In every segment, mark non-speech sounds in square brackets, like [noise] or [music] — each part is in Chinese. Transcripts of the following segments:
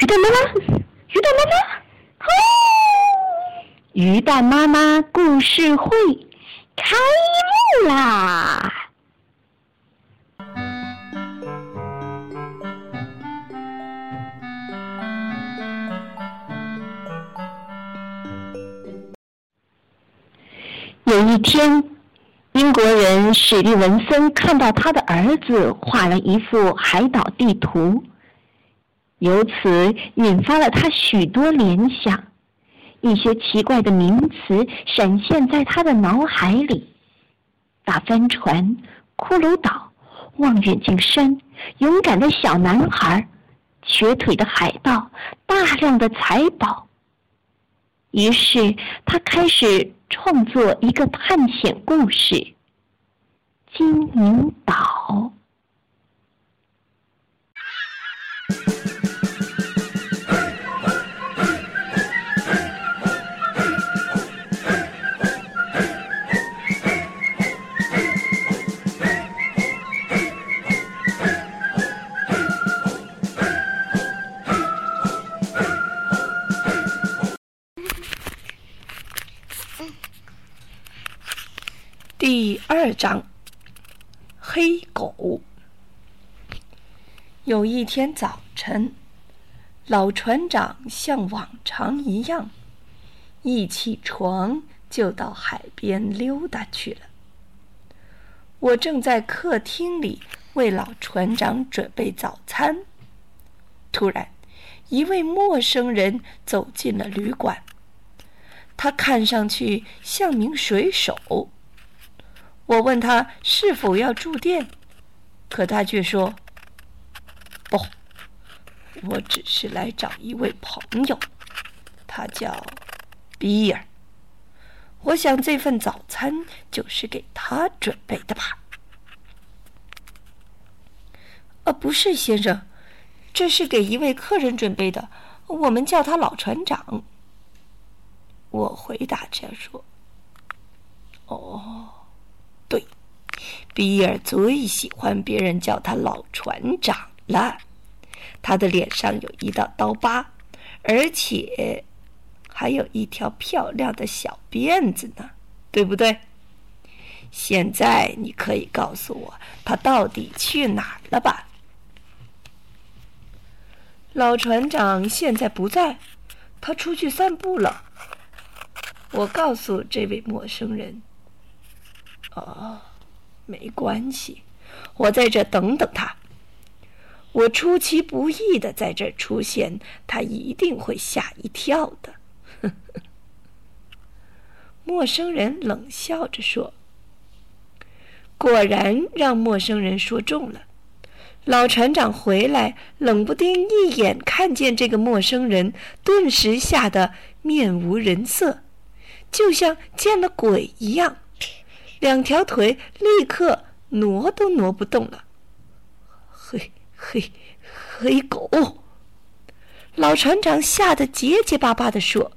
鱼蛋妈妈，鱼蛋妈妈，哦！鱼蛋妈妈故事会开幕啦！有一天，英国人史蒂文森看到他的儿子画了一幅海岛地图。由此引发了他许多联想，一些奇怪的名词闪现在他的脑海里：大帆船、骷髅岛、望远镜山、勇敢的小男孩、瘸腿的海盗、大量的财宝。于是他开始创作一个探险故事《金银岛》。二章，黑狗。有一天早晨，老船长像往常一样，一起床就到海边溜达去了。我正在客厅里为老船长准备早餐，突然，一位陌生人走进了旅馆。他看上去像名水手。我问他是否要住店，可他却说：“不，我只是来找一位朋友，他叫比尔。我想这份早餐就是给他准备的吧？”“啊，不是，先生，这是给一位客人准备的，我们叫他老船长。”我回答着说：“哦。”对，比尔最喜欢别人叫他老船长了。他的脸上有一道刀疤，而且还有一条漂亮的小辫子呢，对不对？现在你可以告诉我他到底去哪儿了吧？老船长现在不在，他出去散步了。我告诉这位陌生人。哦，没关系，我在这等等他。我出其不意的在这出现，他一定会吓一跳的。[laughs] 陌生人冷笑着说：“果然让陌生人说中了。”老船长回来，冷不丁一眼看见这个陌生人，顿时吓得面无人色，就像见了鬼一样。两条腿立刻挪都挪不动了。黑黑黑狗！老船长吓得结结巴巴的说：“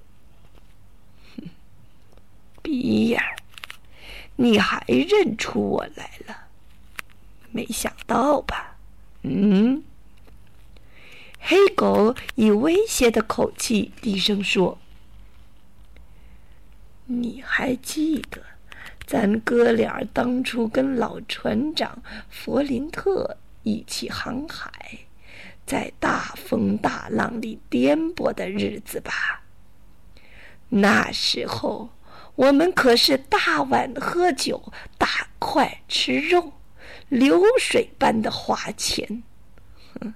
[laughs] 比尔，你还认出我来了？没想到吧？”嗯。黑狗以威胁的口气低声说：“你还记得？”咱哥俩当初跟老船长弗林特一起航海，在大风大浪里颠簸的日子吧。那时候我们可是大碗喝酒，大块吃肉，流水般的花钱，哼，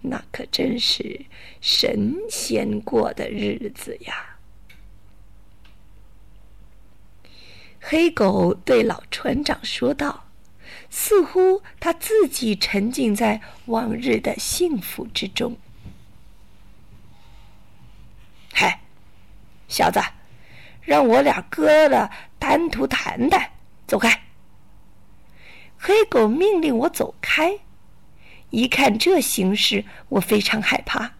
那可真是神仙过的日子呀。黑狗对老船长说道：“似乎他自己沉浸在往日的幸福之中。”“嗨，小子，让我俩哥的单独谈谈，走开。”黑狗命令我走开。一看这形势，我非常害怕，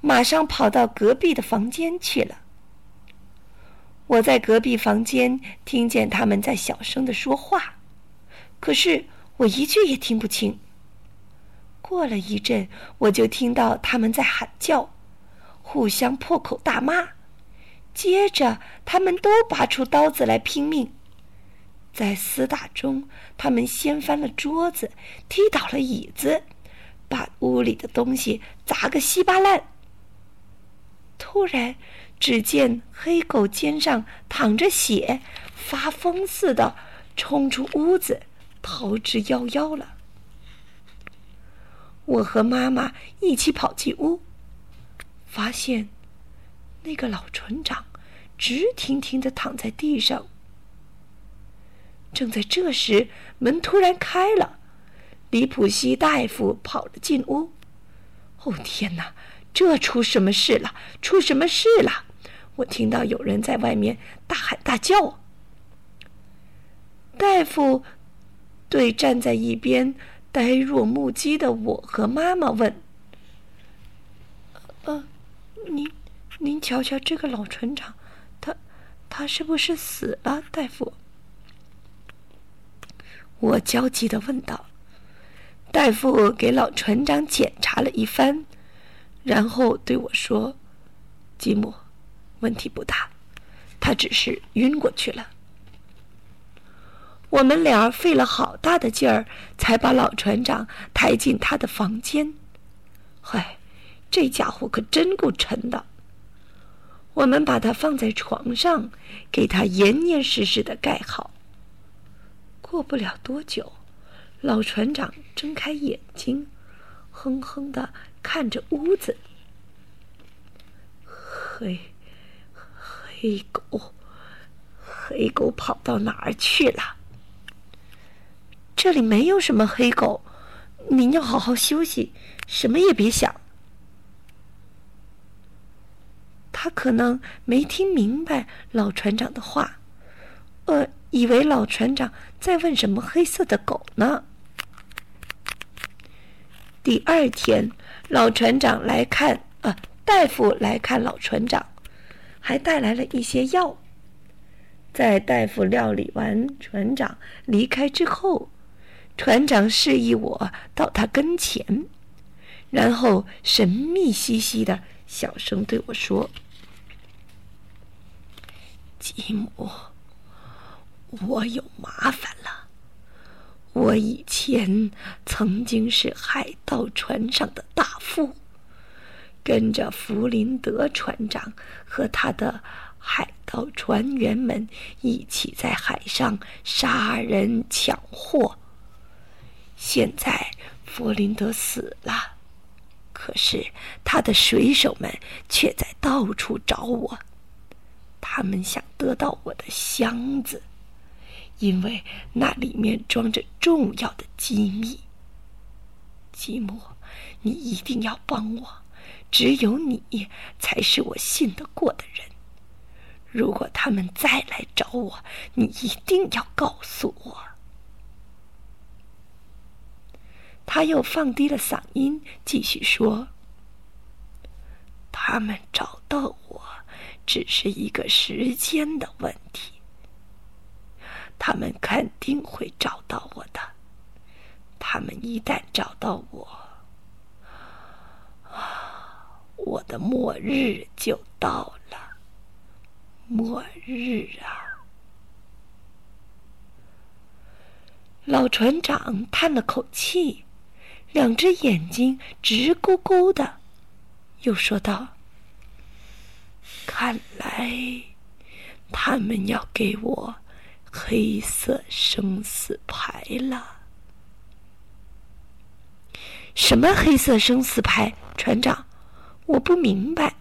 马上跑到隔壁的房间去了。我在隔壁房间听见他们在小声的说话，可是我一句也听不清。过了一阵，我就听到他们在喊叫，互相破口大骂。接着，他们都拔出刀子来拼命。在厮打中，他们掀翻了桌子，踢倒了椅子，把屋里的东西砸个稀巴烂。突然，只见黑狗肩上淌着血，发疯似的冲出屋子，逃之夭夭了。我和妈妈一起跑进屋，发现那个老船长直挺挺的躺在地上。正在这时，门突然开了，李普西大夫跑了进屋。哦天哪，这出什么事了？出什么事了？我听到有人在外面大喊大叫。大夫对站在一边呆若木鸡的我和妈妈问：“呃，您，您瞧瞧这个老船长，他，他是不是死了？大夫？”我焦急的问道：“大夫给老船长检查了一番，然后对我说：‘吉姆，问题不大，他只是晕过去了。’我们俩费了好大的劲儿，才把老船长抬进他的房间。嗨，这家伙可真够沉的。我们把他放在床上，给他严严实实的盖好。”过不了多久，老船长睁开眼睛，哼哼的看着屋子。黑黑狗，黑狗跑到哪儿去了？这里没有什么黑狗，您要好好休息，什么也别想。他可能没听明白老船长的话，呃。以为老船长在问什么黑色的狗呢？第二天，老船长来看，呃，大夫来看老船长，还带来了一些药。在大夫料理完船长离开之后，船长示意我到他跟前，然后神秘兮兮的小声对我说：“吉姆。”我有麻烦了。我以前曾经是海盗船上的大副，跟着弗林德船长和他的海盗船员们一起在海上杀人抢货。现在弗林德死了，可是他的水手们却在到处找我，他们想得到我的箱子。因为那里面装着重要的机密。吉姆，你一定要帮我，只有你才是我信得过的人。如果他们再来找我，你一定要告诉我。他又放低了嗓音，继续说：“他们找到我，只是一个时间的问题。”他们肯定会找到我的。他们一旦找到我，啊，我的末日就到了。末日啊！老船长叹了口气，两只眼睛直勾勾的，又说道：“看来他们要给我。”黑色生死牌了？什么黑色生死牌，船长？我不明白。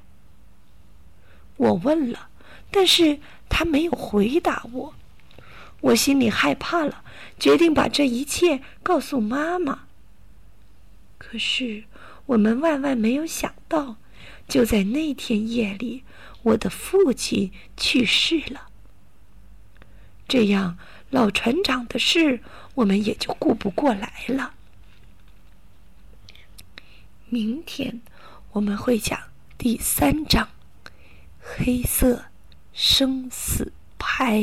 我问了，但是他没有回答我。我心里害怕了，决定把这一切告诉妈妈。可是我们万万没有想到，就在那天夜里，我的父亲去世了。这样，老船长的事我们也就顾不过来了。明天我们会讲第三章《黑色生死牌》。